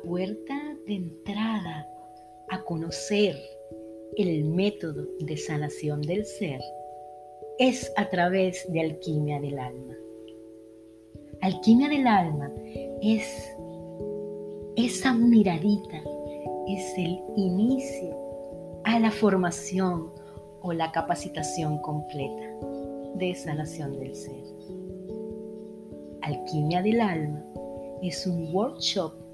puerta de entrada a conocer el método de sanación del ser es a través de alquimia del alma. Alquimia del alma es esa miradita, es el inicio a la formación o la capacitación completa de sanación del ser. Alquimia del alma es un workshop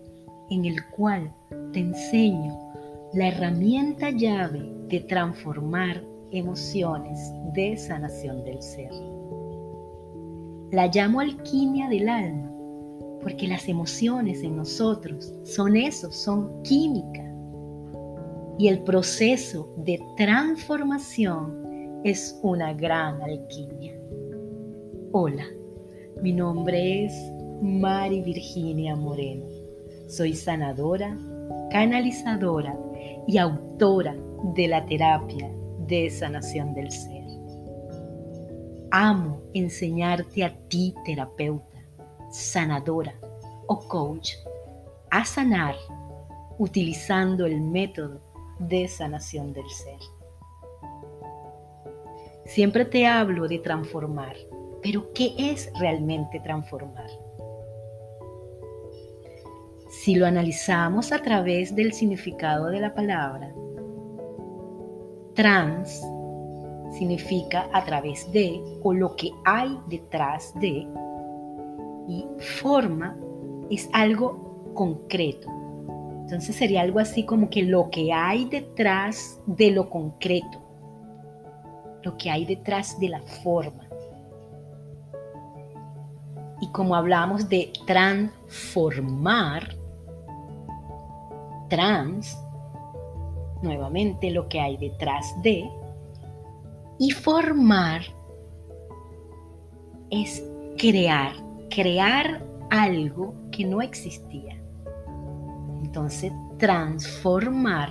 en el cual te enseño la herramienta llave de transformar emociones de sanación del ser. La llamo alquimia del alma porque las emociones en nosotros son eso, son química. Y el proceso de transformación es una gran alquimia. Hola, mi nombre es Mari Virginia Moreno. Soy sanadora, canalizadora y autora de la terapia de sanación del ser. Amo enseñarte a ti, terapeuta, sanadora o coach, a sanar utilizando el método de sanación del ser. Siempre te hablo de transformar, pero ¿qué es realmente transformar? Si lo analizamos a través del significado de la palabra, trans significa a través de o lo que hay detrás de y forma es algo concreto. Entonces sería algo así como que lo que hay detrás de lo concreto, lo que hay detrás de la forma. Y como hablamos de transformar, trans, nuevamente lo que hay detrás de, y formar es crear, crear algo que no existía. Entonces, transformar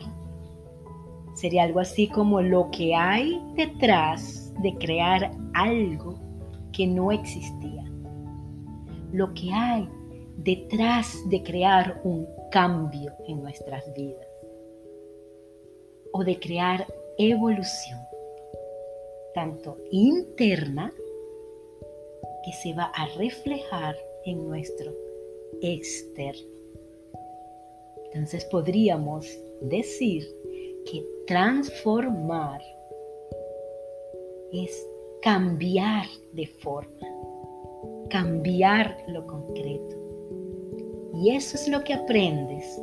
sería algo así como lo que hay detrás de crear algo que no existía. Lo que hay detrás de crear un cambio en nuestras vidas o de crear evolución, tanto interna que se va a reflejar en nuestro externo. Entonces podríamos decir que transformar es cambiar de forma, cambiar lo concreto. Y eso es lo que aprendes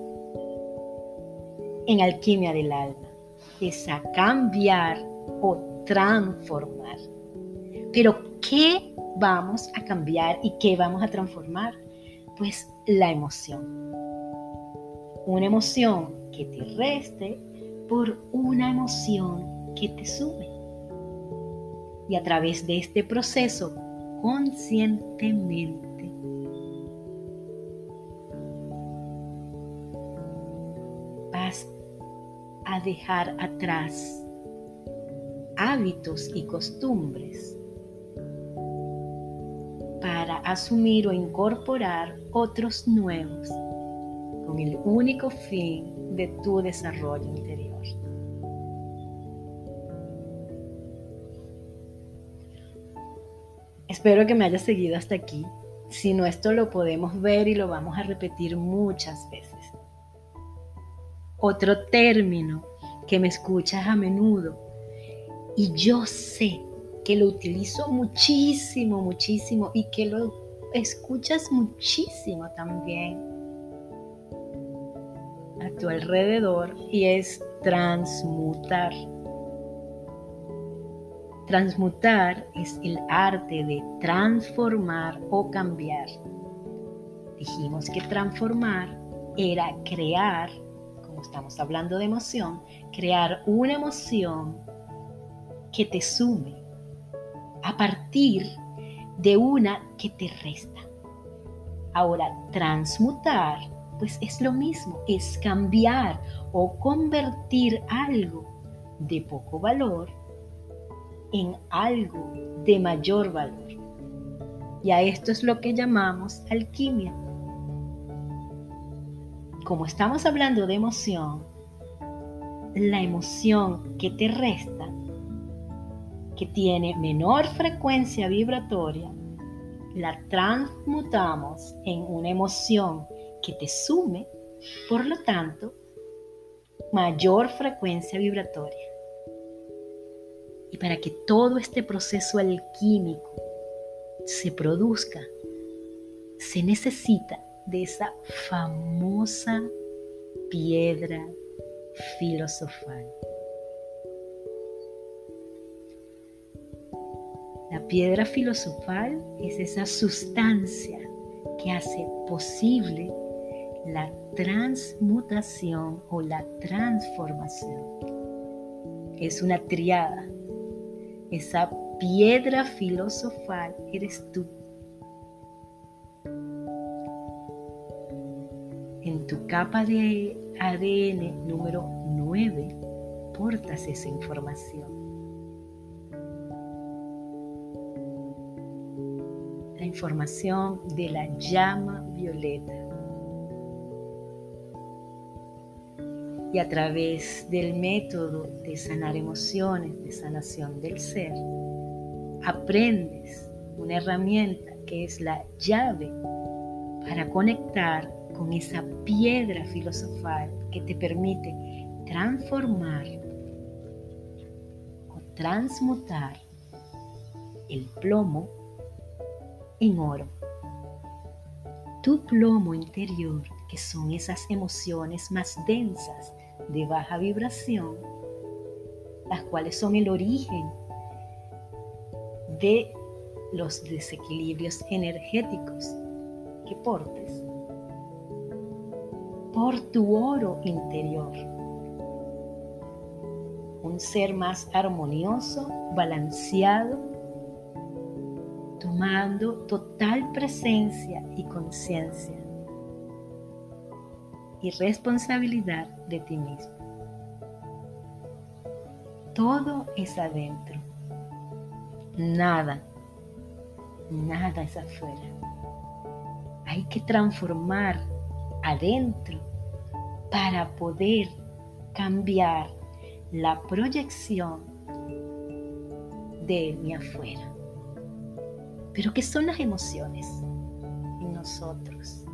en alquimia del alma, es a cambiar o transformar. Pero ¿qué vamos a cambiar y qué vamos a transformar? Pues la emoción. Una emoción que te reste por una emoción que te sube. Y a través de este proceso, conscientemente, dejar atrás hábitos y costumbres para asumir o incorporar otros nuevos con el único fin de tu desarrollo interior. Espero que me hayas seguido hasta aquí. Si no, esto lo podemos ver y lo vamos a repetir muchas veces. Otro término que me escuchas a menudo y yo sé que lo utilizo muchísimo, muchísimo y que lo escuchas muchísimo también a tu alrededor y es transmutar. Transmutar es el arte de transformar o cambiar. Dijimos que transformar era crear, como estamos hablando de emoción, crear una emoción que te sume a partir de una que te resta. Ahora, transmutar, pues es lo mismo, es cambiar o convertir algo de poco valor en algo de mayor valor. Y a esto es lo que llamamos alquimia. Como estamos hablando de emoción, la emoción que te resta, que tiene menor frecuencia vibratoria, la transmutamos en una emoción que te sume, por lo tanto, mayor frecuencia vibratoria. Y para que todo este proceso alquímico se produzca, se necesita de esa famosa piedra filosofal. La piedra filosofal es esa sustancia que hace posible la transmutación o la transformación. Es una triada. Esa piedra filosofal eres tú. En tu capa de ADN número 9 portas esa información. La información de la llama violeta. Y a través del método de sanar emociones, de sanación del ser, aprendes una herramienta que es la llave para conectar con esa piedra filosofal que te permite transformar o transmutar el plomo en oro. Tu plomo interior, que son esas emociones más densas de baja vibración, las cuales son el origen de los desequilibrios energéticos que portes por tu oro interior. Un ser más armonioso, balanceado, tomando total presencia y conciencia y responsabilidad de ti mismo. Todo es adentro. Nada, nada es afuera. Hay que transformar adentro para poder cambiar la proyección de mi afuera. Pero ¿qué son las emociones en nosotros?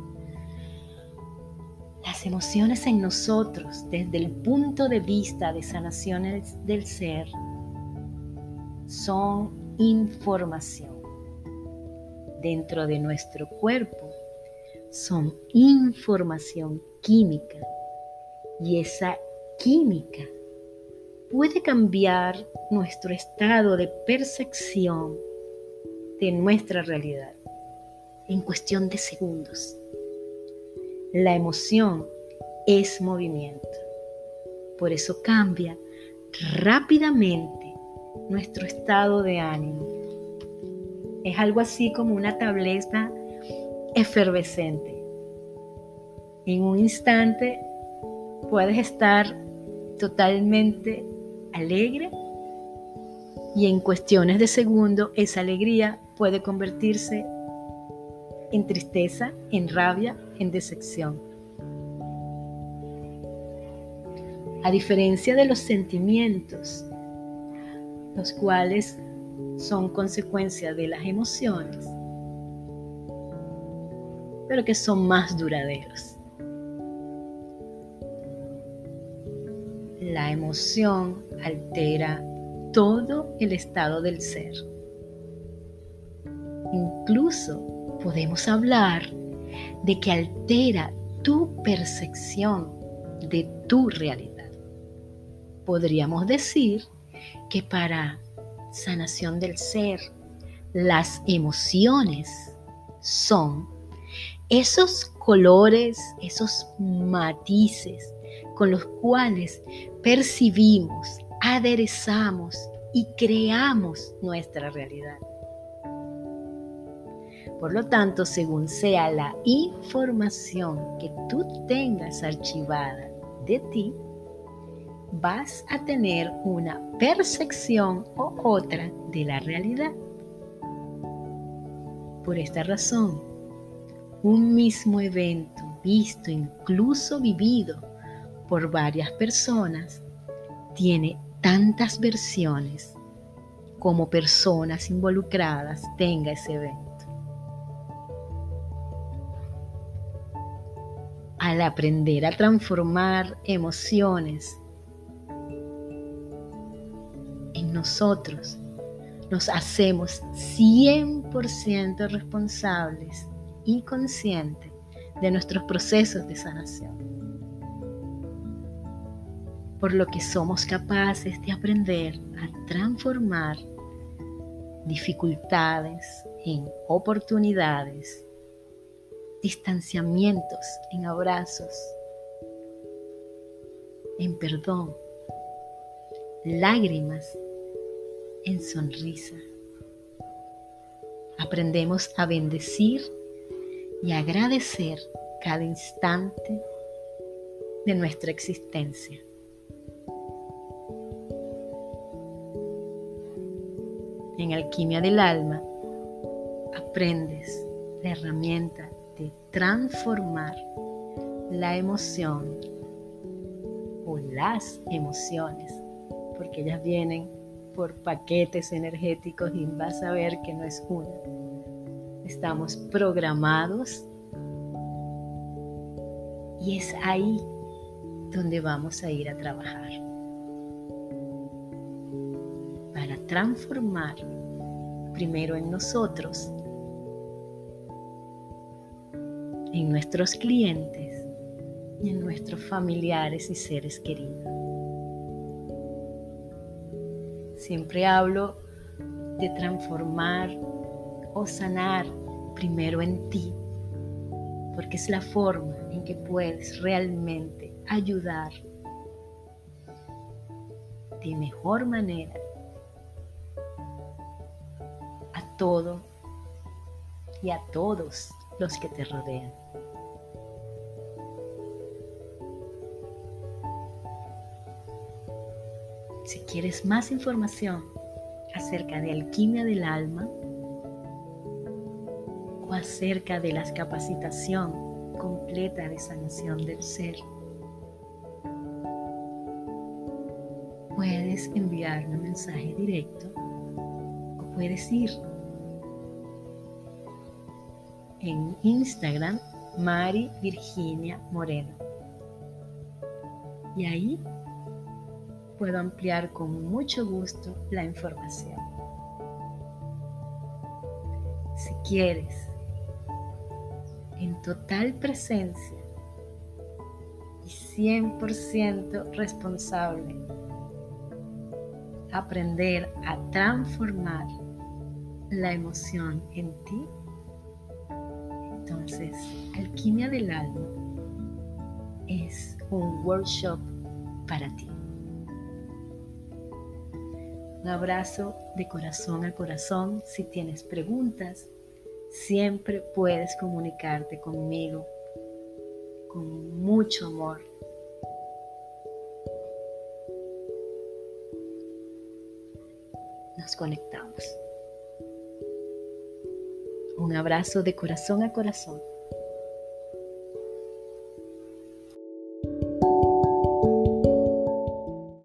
Las emociones en nosotros, desde el punto de vista de sanaciones del ser, son información. Dentro de nuestro cuerpo son información química y esa química puede cambiar nuestro estado de percepción de nuestra realidad en cuestión de segundos. La emoción es movimiento. Por eso cambia rápidamente nuestro estado de ánimo. Es algo así como una tableta efervescente. En un instante puedes estar totalmente alegre y en cuestiones de segundo esa alegría puede convertirse en tristeza, en rabia, en decepción. A diferencia de los sentimientos, los cuales son consecuencia de las emociones, pero que son más duraderos. La emoción altera todo el estado del ser. Incluso podemos hablar de que altera tu percepción de tu realidad. Podríamos decir que para sanación del ser, las emociones son esos colores, esos matices con los cuales percibimos, aderezamos y creamos nuestra realidad. Por lo tanto, según sea la información que tú tengas archivada de ti, vas a tener una percepción o otra de la realidad. Por esta razón, un mismo evento visto, incluso vivido por varias personas, tiene tantas versiones como personas involucradas tenga ese evento. Al aprender a transformar emociones en nosotros, nos hacemos 100% responsables y conscientes de nuestros procesos de sanación. Por lo que somos capaces de aprender a transformar dificultades en oportunidades, distanciamientos en abrazos, en perdón, lágrimas en sonrisa. Aprendemos a bendecir y agradecer cada instante de nuestra existencia. En Alquimia del Alma aprendes la herramienta de transformar la emoción o las emociones, porque ellas vienen por paquetes energéticos y vas a ver que no es una. Estamos programados y es ahí donde vamos a ir a trabajar. Para transformar primero en nosotros, en nuestros clientes y en nuestros familiares y seres queridos. Siempre hablo de transformar o sanar primero en ti, porque es la forma en que puedes realmente ayudar de mejor manera todo y a todos los que te rodean. Si quieres más información acerca de alquimia del alma o acerca de la capacitación completa de sanación del ser, puedes enviarme un mensaje directo o puedes ir en Instagram Mari Virginia Moreno. Y ahí puedo ampliar con mucho gusto la información. Si quieres, en total presencia y 100% responsable, aprender a transformar la emoción en ti, Alquimia del Alma es un workshop para ti. Un abrazo de corazón a corazón. Si tienes preguntas, siempre puedes comunicarte conmigo con mucho amor. Nos conectamos. Un abrazo de corazón a corazón.